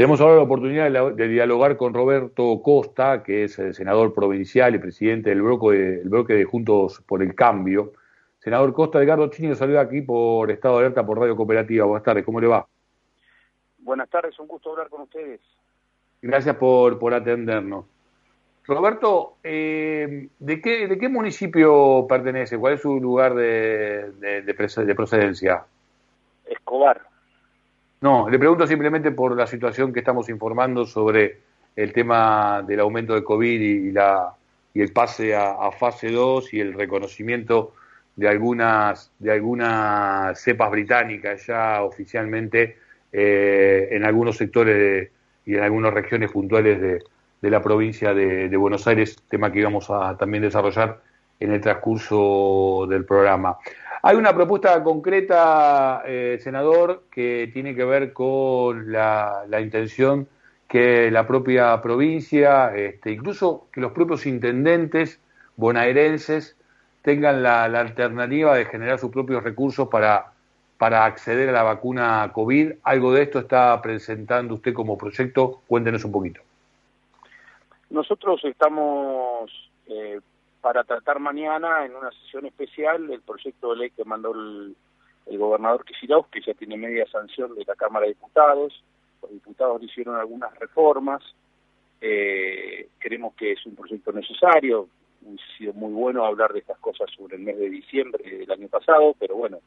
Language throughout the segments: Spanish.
Tenemos ahora la oportunidad de, dialogar con Roberto Costa, que es el senador provincial y presidente del bloque de, bloque de Juntos por el Cambio. Senador Costa, Edgardo Chini saluda aquí por Estado de Alerta por Radio Cooperativa. Buenas tardes, ¿cómo le va? Buenas tardes, un gusto hablar con ustedes. Gracias por, por atendernos. Roberto, eh, ¿de, qué, ¿de qué municipio pertenece? ¿Cuál es su lugar de, de procedencia? Escobar. No, le pregunto simplemente por la situación que estamos informando sobre el tema del aumento de COVID y, la, y el pase a, fase 2 y el reconocimiento de algunas, de algunas cepas británicas ya oficialmente eh, en algunos sectores y en algunas regiones puntuales de, de la provincia de, de, Buenos Aires, tema que íbamos a también desarrollar en el transcurso del programa. Hay una propuesta concreta, eh, senador, que tiene que ver con la, intención que la propia provincia, este, incluso que los propios intendentes bonaerenses tengan la, alternativa de generar sus propios recursos para, para acceder a la vacuna COVID. Algo de esto está presentando usted como proyecto. Cuéntenos un poquito. Nosotros estamos eh, para tratar mañana en una sesión especial el proyecto de ley que mandó el, gobernador Kicillof, que ya tiene media sanción de la Cámara de Diputados. Los diputados hicieron algunas reformas. Eh, creemos que es un proyecto necesario. Ha sido muy bueno hablar de estas cosas sobre el mes de diciembre del año pasado, pero bueno,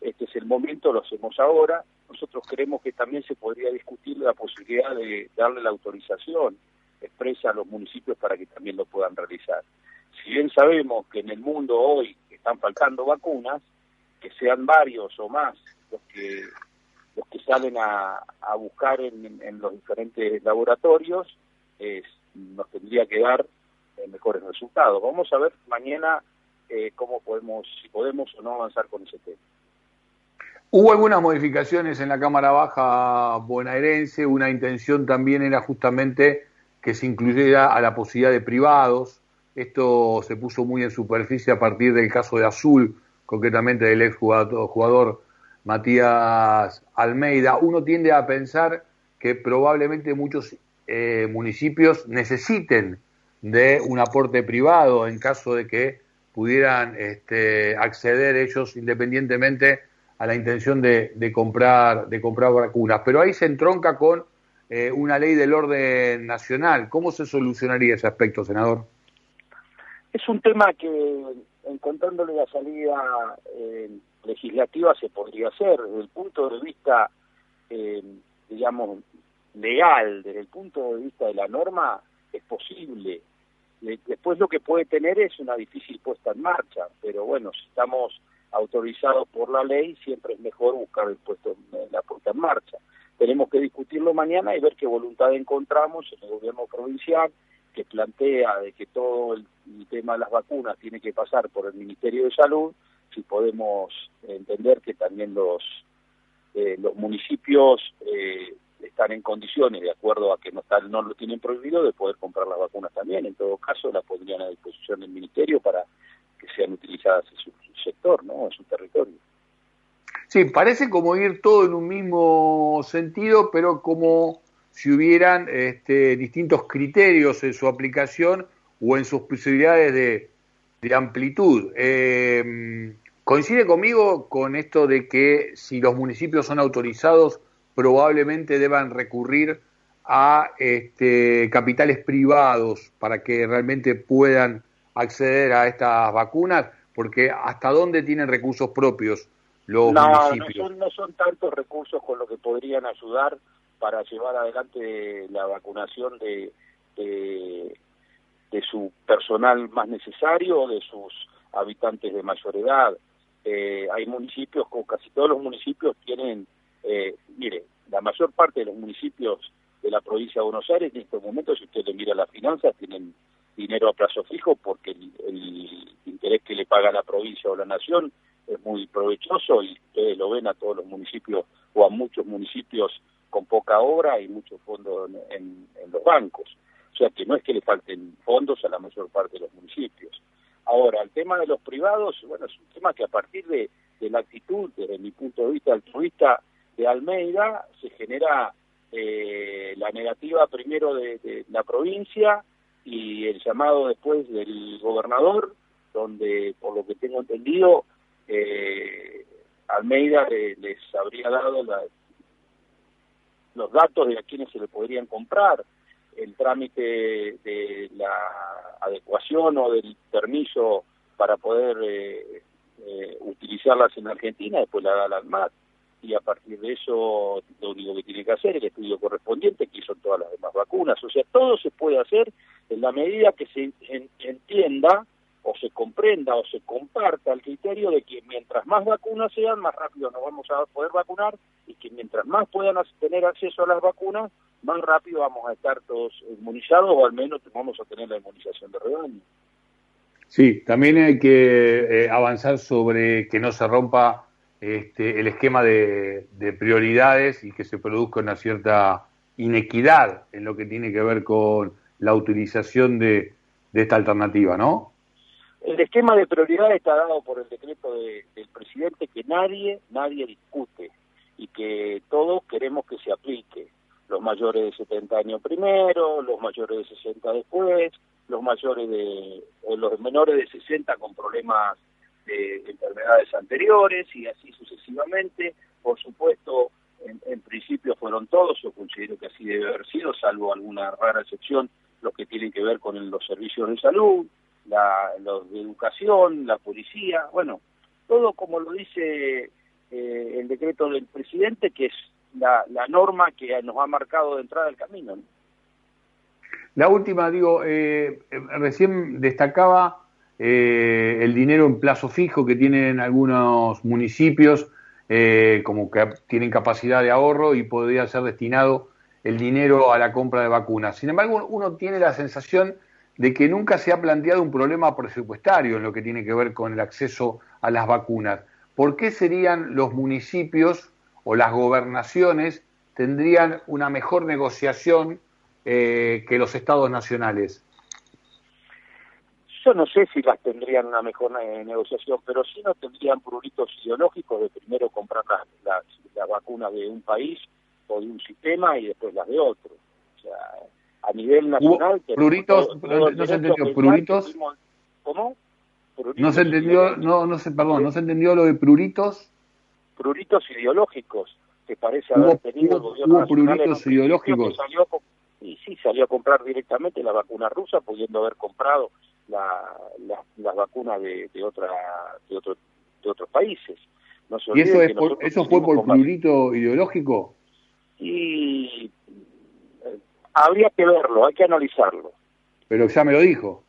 este es el momento, lo hacemos ahora. Nosotros creemos que también se podría discutir la posibilidad de darle la autorización expresa a los municipios para que también lo puedan realizar si bien sabemos que en el mundo hoy están faltando vacunas, que sean varios o más los que los que salen a, buscar en, los diferentes laboratorios, nos tendría que dar eh, mejores resultados. Vamos a ver mañana eh, cómo podemos, si podemos o no avanzar con ese tema. Hubo algunas modificaciones en la Cámara Baja bonaerense, una intención también era justamente que se incluyera a la posibilidad de privados esto se puso muy en superficie a partir del caso de Azul, concretamente del ex jugador, Matías Almeida. Uno tiende a pensar que probablemente muchos eh, municipios necesiten de un aporte privado en caso de que pudieran este, acceder ellos independientemente a la intención de, comprar de comprar vacunas. Pero ahí se entronca con eh, una ley del orden nacional. ¿Cómo se solucionaría ese aspecto, senador? Es un tema que, encontrándole la salida eh, legislativa, se podría hacer. Desde el punto de vista, eh, digamos, legal, desde el punto de vista de la norma, es posible. Después lo que puede tener es una difícil puesta en marcha, pero bueno, si estamos autorizados por la ley, siempre es mejor buscar el puesto, la puesta en marcha. Tenemos que discutirlo mañana y ver qué voluntad encontramos en el gobierno provincial, que plantea de que todo el, tema de las vacunas tiene que pasar por el Ministerio de Salud, si podemos entender que también los eh, los municipios eh, están en condiciones, de acuerdo a que no están, no lo tienen prohibido, de poder comprar las vacunas también. En todo caso, las pondrían a disposición del Ministerio para que sean utilizadas en su, sector, ¿no? en su territorio. Sí, parece como ir todo en un mismo sentido, pero como si hubieran este, distintos criterios en su aplicación o en sus posibilidades de, amplitud. Eh, ¿Coincide conmigo con esto de que si los municipios son autorizados, probablemente deban recurrir a este, capitales privados para que realmente puedan acceder a estas vacunas? Porque ¿hasta dónde tienen recursos propios los municipios? No son, no son tantos recursos con los que podrían ayudar para llevar adelante la vacunación de, de, su personal más necesario de sus habitantes de mayor edad. Eh, hay municipios, como casi todos los municipios, tienen, eh, mire, la mayor parte de los municipios de la provincia de Buenos Aires en estos momentos, si usted le mira las finanzas, tienen dinero a plazo fijo porque el, interés que le paga la provincia o la nación es muy provechoso y ustedes lo ven a todos los municipios o a muchos municipios con poca obra y mucho fondo en, los bancos. O sea que no es que le falten fondos a la mayor parte de los municipios. Ahora, el tema de los privados, bueno, es un tema que a partir de, la actitud, desde mi punto de vista altruista de Almeida, se genera eh, la negativa primero de, la provincia y el llamado después del gobernador, donde por lo que tengo entendido, eh, Almeida les habría dado los datos de a quienes se le podrían comprar, el trámite de la adecuación o del permiso para poder eh, eh, utilizarlas en Argentina, después la da la ANMAT y a partir de eso lo único que tiene que hacer es el estudio correspondiente, que son todas las demás vacunas. O sea, todo se puede hacer en la medida que se entienda o se comprenda o se comparta el criterio de que mientras más vacunas sean, más rápido nos vamos a poder vacunar y que mientras más puedan tener acceso a las vacunas, más rápido vamos a estar todos inmunizados o al menos vamos a tener la inmunización de rebaño. Sí, también hay que eh, avanzar sobre que no se rompa este, el esquema de, prioridades y que se produzca una cierta inequidad en lo que tiene que ver con la utilización de, esta alternativa, ¿no? El esquema de prioridades está dado por el decreto del presidente que nadie, nadie discute y que todos queremos que se aplique. Los mayores de 70 años primero, los mayores de 60 después, los mayores de, los menores de 60 con problemas de enfermedades anteriores y así sucesivamente. Por supuesto, en, principio fueron todos, yo considero que así debe haber sido, salvo alguna rara excepción, los que tienen que ver con los servicios de salud, la, los de educación, la policía, bueno, todo como lo dice eh, el decreto del presidente, que es la, la norma que nos ha marcado de entrada el camino. La última, digo, eh, recién destacaba eh, el dinero en plazo fijo que tienen algunos municipios, eh, como que tienen capacidad de ahorro y podría ser destinado el dinero a la compra de vacunas. Sin embargo, uno tiene la sensación de que nunca se ha planteado un problema presupuestario en lo que tiene que ver con el acceso a las vacunas. ¿Por qué serían los municipios o las gobernaciones tendrían una mejor negociación eh, que los estados nacionales? Yo no sé si las tendrían una mejor negociación, pero sí no tendrían pruritos ideológicos de primero comprar las, la vacuna de un país o de un sistema y después las de otro. O sea, a nivel nacional... Pruritos, no, se entendió, pruritos... ¿Cómo? no se entendió, no, no se, perdón, no se entendió lo de pruritos. Pruritos ideológicos, que parece haber tenido el gobierno hubo pruritos ideológicos. y sí, salió a comprar directamente la vacuna rusa, pudiendo haber comprado la, la, vacuna de, de, otra, de, otro, de otros países. ¿Y eso, es eso fue por plurito ideológico? Y habría que verlo, hay que analizarlo. Pero ya me lo dijo.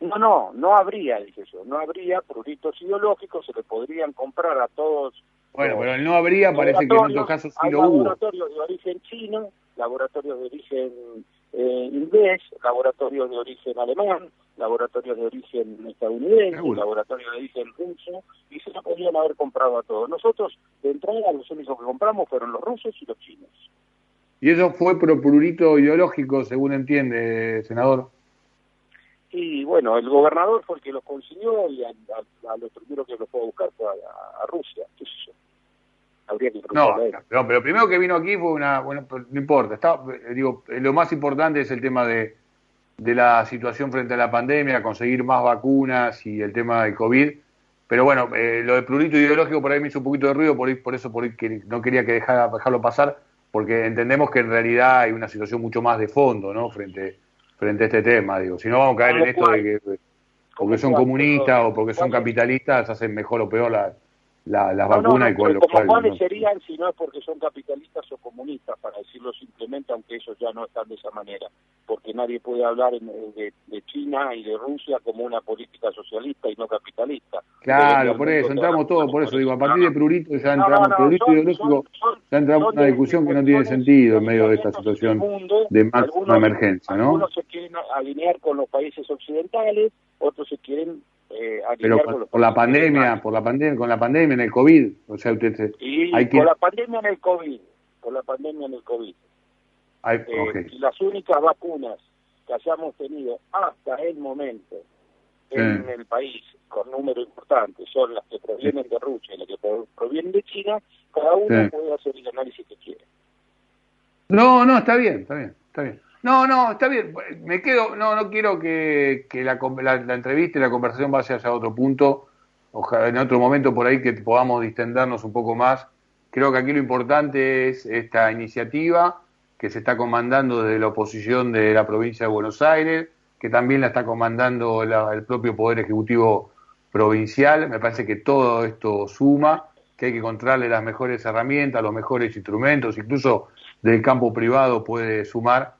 No, no, no habría, dije yo, no habría pruritos ideológicos, se le podrían comprar a todos. Bueno, pero el no habría parece que en otros casos sí lo hubo. Laboratorios de origen chino, laboratorios de origen eh, inglés, laboratorios de origen alemán, laboratorios de origen estadounidense, laboratorios de origen ruso, y se lo podían haber comprado a todos. Nosotros, de entrada, los únicos que compramos fueron los rusos y los chinos. ¿Y eso fue por prurito ideológico, según entiende, senador? Y bueno, el gobernador fue el que los consiguió y a, los primeros que los fue a buscar fue a, Rusia, qué. Habría que no, no, pero primero que vino aquí fue una, bueno, no importa, está, digo, lo más importante es el tema de de la situación frente a la pandemia, conseguir más vacunas y el tema del COVID. Pero bueno, eh, lo de plurito ideológico por ahí me hizo un poquito de ruido, por, ahí, por eso por ahí que no quería que dejara, dejarlo pasar, porque entendemos que en realidad hay una situación mucho más de fondo, ¿no? Frente, frente a este tema, digo. Si no vamos a caer en esto de que porque son comunistas o porque son capitalistas hacen mejor o peor la, la, las vacunas y cuál, como cuáles serían si no es porque son capitalistas o comunistas, para decirlo simplemente, aunque ellos ya no están de esa manera, porque nadie puede hablar de, de, China y de Rusia como una política socialista y no capitalista. Claro, por eso, entramos todos, por eso. digo, a partir de Prurito ya entramos, Prurito ideológico, ya entramos en una discusión que no tiene sentido en medio de esta situación de máxima emergencia, ¿no? Algunos se quieren alinear con los países occidentales, otros se quieren eh, pero por, la pandemia, por la pandemia, con la pandemia en el COVID, o sea, usted y hay con la pandemia en el COVID, con la pandemia en el COVID. Eh, las únicas vacunas que hayamos tenido hasta el momento en el país con número importante son las que provienen de Rusia y las que provienen de China, cada uno puede hacer el análisis que quiere. No, no, está bien, está bien, está bien. No, no, está bien. Me quedo, no, no quiero que, la, la, entrevista y la conversación vaya hacia otro punto. Ojalá en otro momento por ahí que podamos distendernos un poco más. Creo que aquí lo importante es esta iniciativa que se está comandando desde la oposición de la provincia de Buenos Aires, que también la está comandando el propio Poder Ejecutivo provincial. Me parece que todo esto suma, que hay que encontrarle las mejores herramientas, los mejores instrumentos, incluso del campo privado puede sumar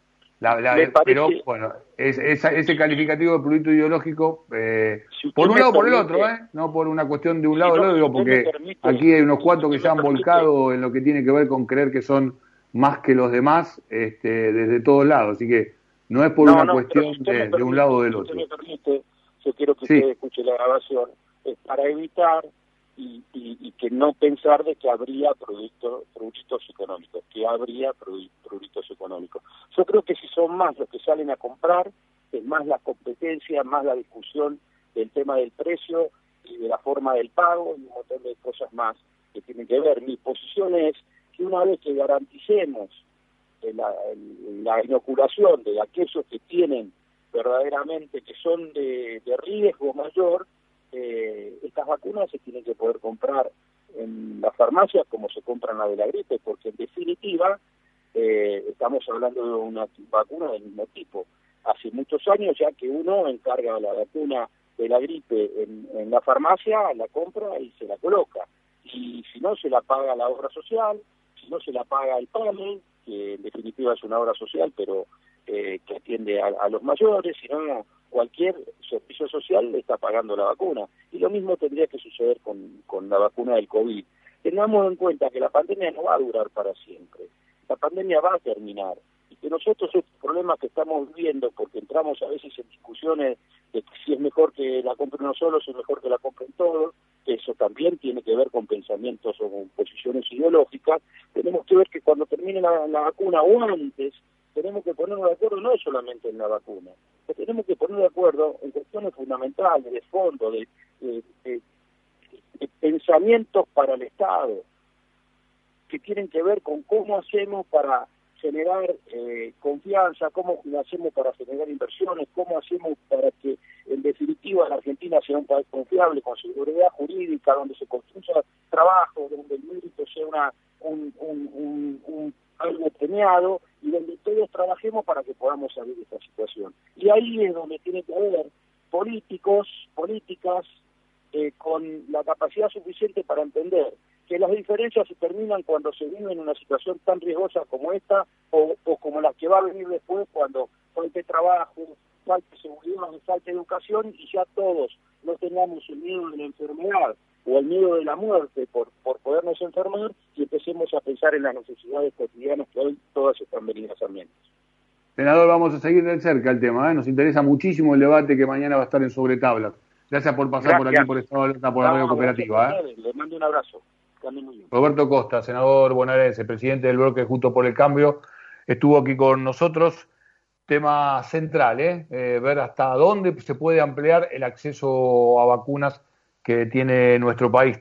pero bueno, ese calificativo de producto ideológico, eh, por un lado o por el otro, ¿eh? no por una cuestión de un lado o del otro, porque aquí hay unos cuantos que se han volcado en lo que tiene que ver con creer que son más que los demás este, desde todos lados, así que no es por una cuestión de, un lado o del otro. yo quiero que usted escuche la grabación, es para evitar y, y, que no pensar de que habría productos productos económicos, que habría productos económicos. Yo creo que si son más los que salen a comprar, es más la competencia, más la discusión del tema del precio y de la forma del pago y un montón de cosas más que tienen que ver. Mi posición es que una vez que garanticemos la, la inoculación de aquellos que tienen verdaderamente que son de riesgo mayor, eh, estas vacunas se tienen que poder comprar en las farmacias como se compran la de la gripe, porque en definitiva eh, estamos hablando de una vacuna del mismo tipo. Hace muchos años ya que uno encarga la vacuna de la gripe en, la farmacia, la compra y se la coloca. Y si no, se la paga la obra social, si no, se la paga el PAME, que en definitiva es una obra social, pero eh, que atiende a, a los mayores, si no, cualquier servicio social le está pagando la vacuna. Y lo mismo tendría que suceder con, con la vacuna del COVID. Tengamos en cuenta que la pandemia no va a durar para siempre. La pandemia va a terminar. Y que nosotros estos problemas que estamos viviendo, porque entramos a veces en discusiones de si es mejor que la compren uno solo, si es mejor que la compren todos, eso también tiene que ver con pensamientos o con posiciones ideológicas, tenemos que ver que cuando termine la, la vacuna o antes, tenemos que ponernos de acuerdo no solamente en la vacuna, tenemos que poner de acuerdo en cuestiones fundamentales, de fondo, de, pensamientos para el Estado, que tienen que ver con cómo hacemos para generar eh, confianza, cómo hacemos para generar inversiones, cómo hacemos para que en definitiva la Argentina sea un país confiable, con seguridad jurídica, donde se construya trabajo, donde el mérito sea una, un, un, un algo premiado y donde todos trabajemos para que podamos salir de esta situación. Y ahí es donde tiene que haber políticos, políticas eh, con la capacidad suficiente para entender que las diferencias se terminan cuando se vive en una situación tan riesgosa como esta o, o como la que va a venir después cuando falte trabajo, falte seguridad, falte educación y ya todos no tengamos el miedo de la enfermedad o el miedo de la muerte por, por podernos enfermar y empecemos a pensar en las necesidades cotidianas que hoy todas están venidas a menos. Senador, vamos a seguir de cerca el tema, ¿eh? nos interesa muchísimo el debate que mañana va a estar en sobretablas. Gracias por pasar por aquí, por Estado por la radio cooperativa. ¿eh? Le mando un abrazo. Roberto Costa, senador bonaerense, presidente del bloque Justo por el Cambio, estuvo aquí con nosotros. Tema central, ¿eh? ¿eh? ver hasta dónde se puede ampliar el acceso a vacunas que tiene nuestro país.